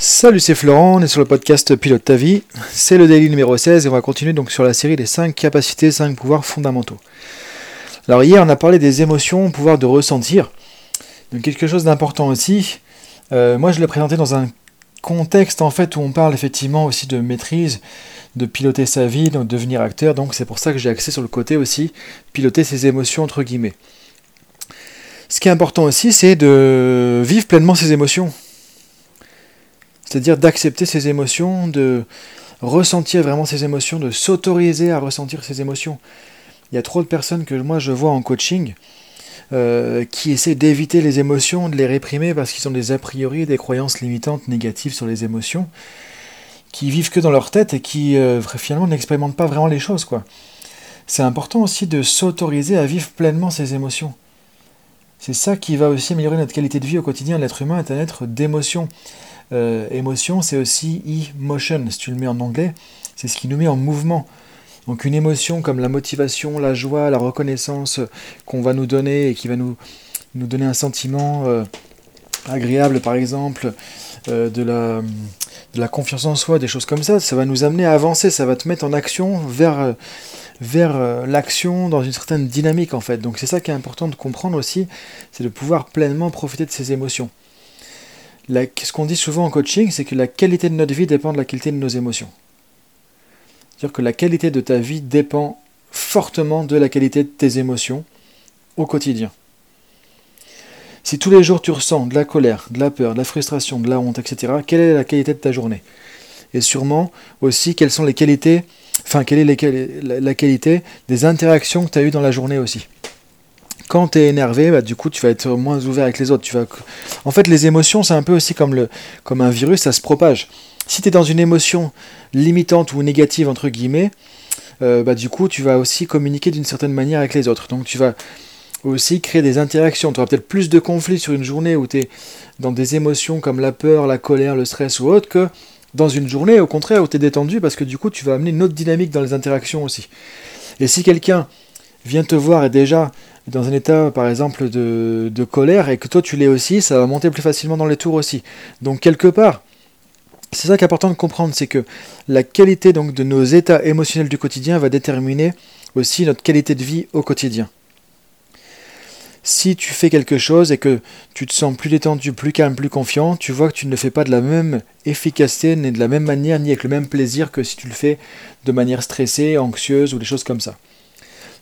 Salut, c'est Florent, on est sur le podcast Pilote ta vie. C'est le daily numéro 16 et on va continuer donc sur la série des 5 capacités, 5 pouvoirs fondamentaux. Alors hier, on a parlé des émotions, pouvoir de ressentir. Donc quelque chose d'important aussi. Euh, moi, je l'ai présenté dans un contexte en fait où on parle effectivement aussi de maîtrise, de piloter sa vie, donc devenir acteur. Donc c'est pour ça que j'ai axé sur le côté aussi piloter ses émotions entre guillemets. Ce qui est important aussi, c'est de vivre pleinement ses émotions. C'est-à-dire d'accepter ses émotions, de ressentir vraiment ses émotions, de s'autoriser à ressentir ses émotions. Il y a trop de personnes que moi je vois en coaching euh, qui essaient d'éviter les émotions, de les réprimer parce qu'ils ont des a priori, des croyances limitantes négatives sur les émotions, qui vivent que dans leur tête et qui euh, finalement n'expérimentent pas vraiment les choses. C'est important aussi de s'autoriser à vivre pleinement ses émotions. C'est ça qui va aussi améliorer notre qualité de vie au quotidien. L'être humain est un être d'émotion. Euh, émotion, c'est aussi emotion, si tu le mets en anglais, c'est ce qui nous met en mouvement. Donc une émotion comme la motivation, la joie, la reconnaissance qu'on va nous donner et qui va nous, nous donner un sentiment euh, agréable par exemple, euh, de, la, de la confiance en soi, des choses comme ça, ça va nous amener à avancer, ça va te mettre en action vers, vers l'action dans une certaine dynamique en fait. Donc c'est ça qui est important de comprendre aussi, c'est de pouvoir pleinement profiter de ces émotions ce qu'on dit souvent en coaching, c'est que la qualité de notre vie dépend de la qualité de nos émotions. C'est-à-dire que la qualité de ta vie dépend fortement de la qualité de tes émotions au quotidien. Si tous les jours tu ressens de la colère, de la peur, de la frustration, de la honte, etc., quelle est la qualité de ta journée? Et sûrement aussi quelles sont les qualités, enfin quelle est la qualité des interactions que tu as eues dans la journée aussi? Quand tu es énervé, bah, du coup, tu vas être moins ouvert avec les autres. Tu vas... En fait, les émotions, c'est un peu aussi comme, un virus, ça se propage. Si tu es dans une émotion limitante ou négative, entre guillemets, euh, bah, du coup, tu vas aussi communiquer d'une certaine manière avec les autres. Donc, tu vas aussi créer des interactions. Tu auras peut-être plus de conflits sur une journée où tu es dans des émotions comme la peur, la colère, le stress ou autre que dans une journée, au contraire, où tu es détendu parce que du coup, tu vas amener une autre dynamique dans les interactions aussi. Et si quelqu'un vient te voir et déjà dans un état, par exemple, de, colère, et que toi tu l'es aussi, ça va monter plus facilement dans les tours aussi. Donc quelque part, c'est ça qui est important de comprendre, c'est que la qualité donc de nos états émotionnels du quotidien va déterminer aussi notre qualité de vie au quotidien. Si tu fais quelque chose et que tu te sens plus détendu, plus calme, plus confiant, tu vois que tu ne le fais pas de la même efficacité, ni de la même manière, ni avec le même plaisir que si tu le fais de manière stressée, anxieuse ou des choses comme ça.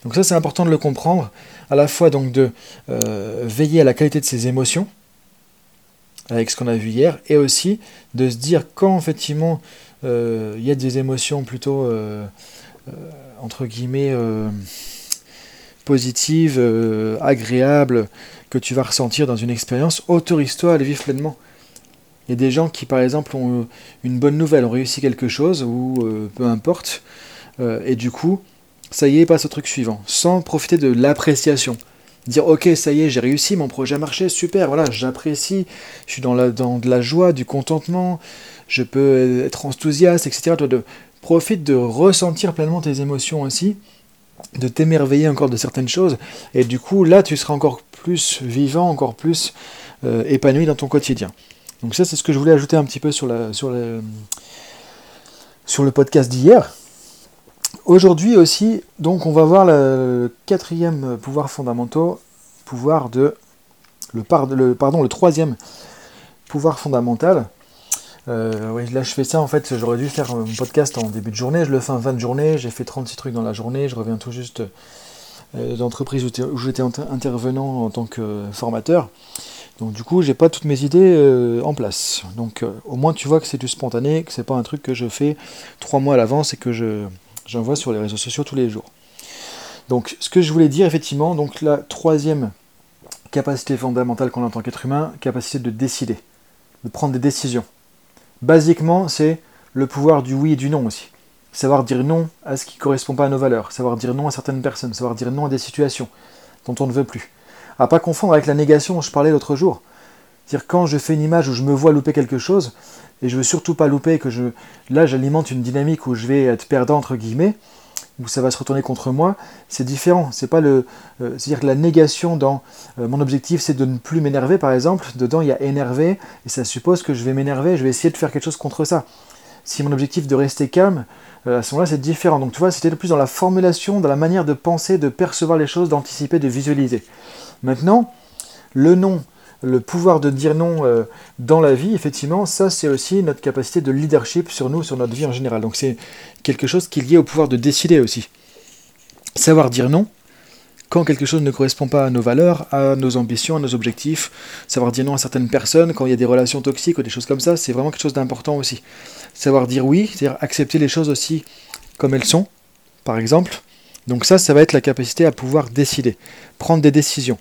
Donc ça c'est important de le comprendre, à la fois donc de euh, veiller à la qualité de ses émotions, avec ce qu'on a vu hier, et aussi de se dire quand effectivement euh, il y a des émotions plutôt euh, entre guillemets positives, agréables, que tu vas ressentir dans une expérience, autorise-toi à les vivre pleinement. Il y a des gens qui par exemple ont une bonne nouvelle, ont réussi quelque chose, ou peu importe, et du coup, ça y est, passe au truc suivant, sans profiter de l'appréciation. Dire ok, ça y est, j'ai réussi, mon projet a marché, super, voilà, j'apprécie, je suis dans, la, dans de la joie, du contentement, je peux être enthousiaste, etc. De, profite de ressentir pleinement tes émotions aussi, de t'émerveiller encore de certaines choses, et du coup, là, tu seras encore plus vivant, encore plus euh, épanoui dans ton quotidien. Donc ça, c'est ce que je voulais ajouter un petit peu sur, la, sur, sur le podcast d'hier. Aujourd'hui aussi, donc on va voir le quatrième pouvoir fondamental, pouvoir de le, pardon le troisième pouvoir fondamental. Euh, là je fais ça en fait, j'aurais dû faire un podcast en début de journée, je le fais en fin de journée, j'ai fait 36 trucs dans la journée, je reviens tout juste euh, d'entreprise où j'étais intervenant en tant que formateur. Donc du coup j'ai pas toutes mes idées euh, en place. Donc au moins tu vois que c'est du spontané, que c'est pas un truc que je fais trois mois à l'avance et que je J'en vois sur les réseaux sociaux tous les jours. Donc, ce que je voulais dire, effectivement, donc la troisième capacité fondamentale qu'on a en tant qu'être humain, capacité de décider, de prendre des décisions. Basiquement, c'est le pouvoir du oui et du non aussi. Savoir dire non à ce qui ne correspond pas à nos valeurs, savoir dire non à certaines personnes, savoir dire non à des situations dont on ne veut plus. À pas confondre avec la négation dont je parlais l'autre jour. C'est-à-dire quand je fais une image où je me vois louper quelque chose, et je veux surtout pas louper que je là j'alimente une dynamique où je vais être perdant entre guillemets, où ça va se retourner contre moi, c'est différent. C'est pas le, euh, c'est-à-dire que la négation dans euh, mon objectif, c'est de ne plus m'énerver, par exemple. Dedans, il y a énervé, et ça suppose que je vais m'énerver, je vais essayer de faire quelque chose contre ça. Si mon objectif de rester calme, euh, à ce moment-là, c'est différent. Donc tu vois, c'était plus dans la formulation, dans la manière de penser, de percevoir les choses, d'anticiper, de visualiser. Maintenant, le non, le pouvoir de dire non dans la vie, effectivement, ça c'est aussi notre capacité de leadership sur nous, sur notre vie en général. Donc c'est quelque chose qui est lié au pouvoir de décider aussi. Savoir dire non, quand quelque chose ne correspond pas à nos valeurs, à nos ambitions, à nos objectifs, savoir dire non à certaines personnes, quand il y a des relations toxiques ou des choses comme ça, c'est vraiment quelque chose d'important aussi. Savoir dire oui, c'est-à-dire accepter les choses aussi comme elles sont, par exemple. Donc ça, ça va être la capacité à pouvoir décider, prendre des décisions.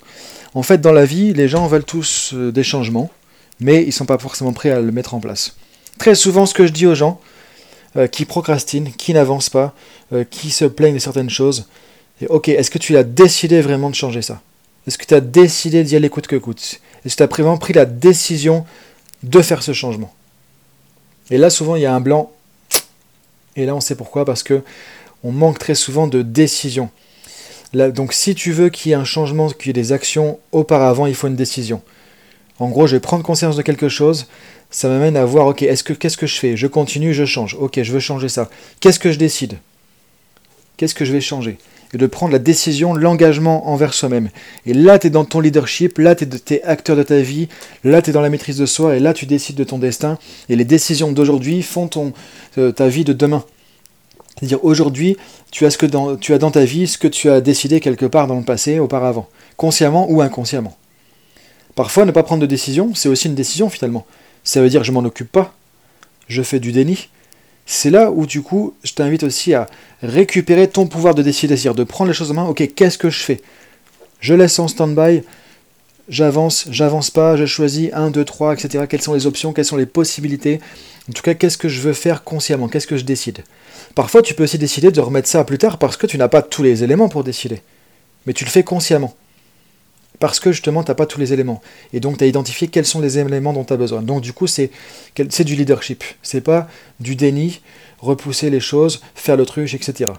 En fait, dans la vie, les gens veulent tous euh, des changements, mais ils ne sont pas forcément prêts à le mettre en place. Très souvent, ce que je dis aux gens euh, qui procrastinent, qui n'avancent pas, euh, qui se plaignent de certaines choses, ok, est-ce que tu as décidé vraiment de changer ça? Est-ce que tu as décidé d'y aller coûte que coûte? Est-ce que tu as vraiment pris la décision de faire ce changement? Et là, souvent, il y a un blanc. Et là, on sait pourquoi, parce que on manque très souvent de décision. Donc, si tu veux qu'il y ait un changement, qu'il y ait des actions, auparavant, il faut une décision. En gros, je vais prendre conscience de quelque chose, ça m'amène à voir, ok, est-ce que qu'est-ce que je fais? Je continue, je change. Ok, je veux changer ça. Qu'est-ce que je décide? Qu'est-ce que je vais changer? Et de prendre la décision, l'engagement envers soi-même. Et là, tu es dans ton leadership, là, tu es, acteur de ta vie, là, tu es dans la maîtrise de soi, et là, tu décides de ton destin. Et les décisions d'aujourd'hui font euh, ta vie de demain. C'est-à-dire, aujourd'hui, tu, as dans, dans ta vie ce que tu as décidé quelque part dans le passé, auparavant, consciemment ou inconsciemment. Parfois, ne pas prendre de décision, c'est aussi une décision finalement. Ça veut dire je m'en occupe pas, je fais du déni, c'est là où du coup, je t'invite aussi à récupérer ton pouvoir de décider, c'est-à-dire de prendre les choses en main. Ok, qu'est-ce que je fais? Je laisse en stand-by, j'avance, j'avance pas, je choisis 1, 2, 3, etc. Quelles sont les options, quelles sont les possibilités? En tout cas, qu'est-ce que je veux faire consciemment? Qu'est-ce que je décide? Parfois, tu peux aussi décider de remettre ça plus tard parce que tu n'as pas tous les éléments pour décider. Mais tu le fais consciemment parce que justement, tu n'as pas tous les éléments. Et donc, tu as identifié quels sont les éléments dont tu as besoin. Donc, du coup, c'est du leadership. C'est pas du déni, repousser les choses, faire l'autruche, etc.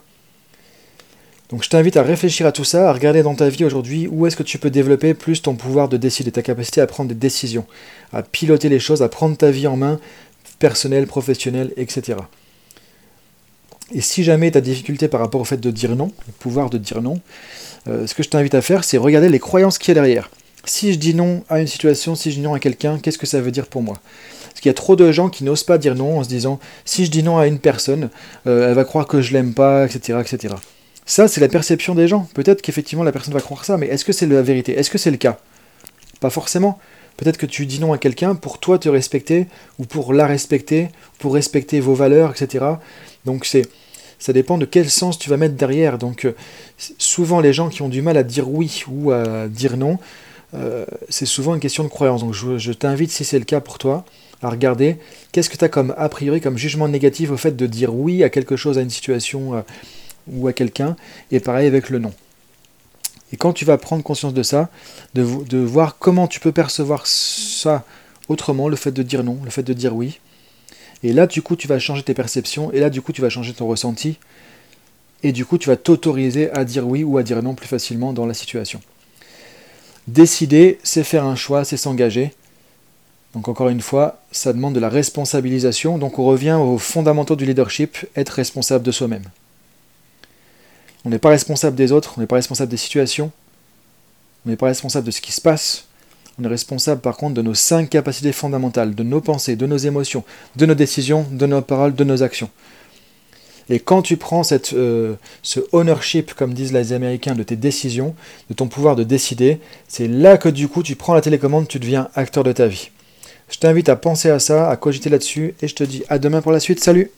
Donc, je t'invite à réfléchir à tout ça, à regarder dans ta vie aujourd'hui où est-ce que tu peux développer plus ton pouvoir de décider, ta capacité à prendre des décisions, à piloter les choses, à prendre ta vie en main, personnelle, professionnelle, etc. Et si jamais tu as des difficultés par rapport au fait de dire non, le pouvoir de dire non, euh, ce que je t'invite à faire, c'est regarder les croyances qu'il y a derrière. Si je dis non à une situation, si je dis non à quelqu'un, qu'est-ce que ça veut dire pour moi? Parce qu'il y a trop de gens qui n'osent pas dire non en se disant si je dis non à une personne, euh, elle va croire que je l'aime pas, etc., etc. Ça, c'est la perception des gens. Peut-être qu'effectivement la personne va croire ça, mais est-ce que c'est la vérité? Est-ce que c'est le cas? Pas forcément. Peut-être que tu dis non à quelqu'un pour toi te respecter, ou pour la respecter, pour respecter vos valeurs, etc. Donc c'est ça dépend de quel sens tu vas mettre derrière. Donc euh, souvent les gens qui ont du mal à dire oui ou à dire non, euh, c'est souvent une question de croyance. Donc je, t'invite, si c'est le cas pour toi, à regarder qu'est-ce que tu as comme a priori comme jugement négatif au fait de dire oui à quelque chose, à une situation euh, ou à quelqu'un, et pareil avec le non. Et quand tu vas prendre conscience de ça, de, de voir comment tu peux percevoir ça autrement, le fait de dire non, le fait de dire oui, et là, du coup, tu vas changer tes perceptions, et là, du coup, tu vas changer ton ressenti, et du coup, tu vas t'autoriser à dire oui ou à dire non plus facilement dans la situation. Décider, c'est faire un choix, c'est s'engager. Donc encore une fois, ça demande de la responsabilisation, donc on revient aux fondamentaux du leadership, être responsable de soi-même. On n'est pas responsable des autres, on n'est pas responsable des situations, on n'est pas responsable de ce qui se passe, on est responsable par contre de nos cinq capacités fondamentales, de nos pensées, de nos émotions, de nos décisions, de nos paroles, de nos actions. Et quand tu prends cette, euh, ce ownership, comme disent les Américains, de tes décisions, de ton pouvoir de décider, c'est là que du coup tu prends la télécommande, tu deviens acteur de ta vie. Je t'invite à penser à ça, à cogiter là-dessus, et je te dis à demain pour la suite. Salut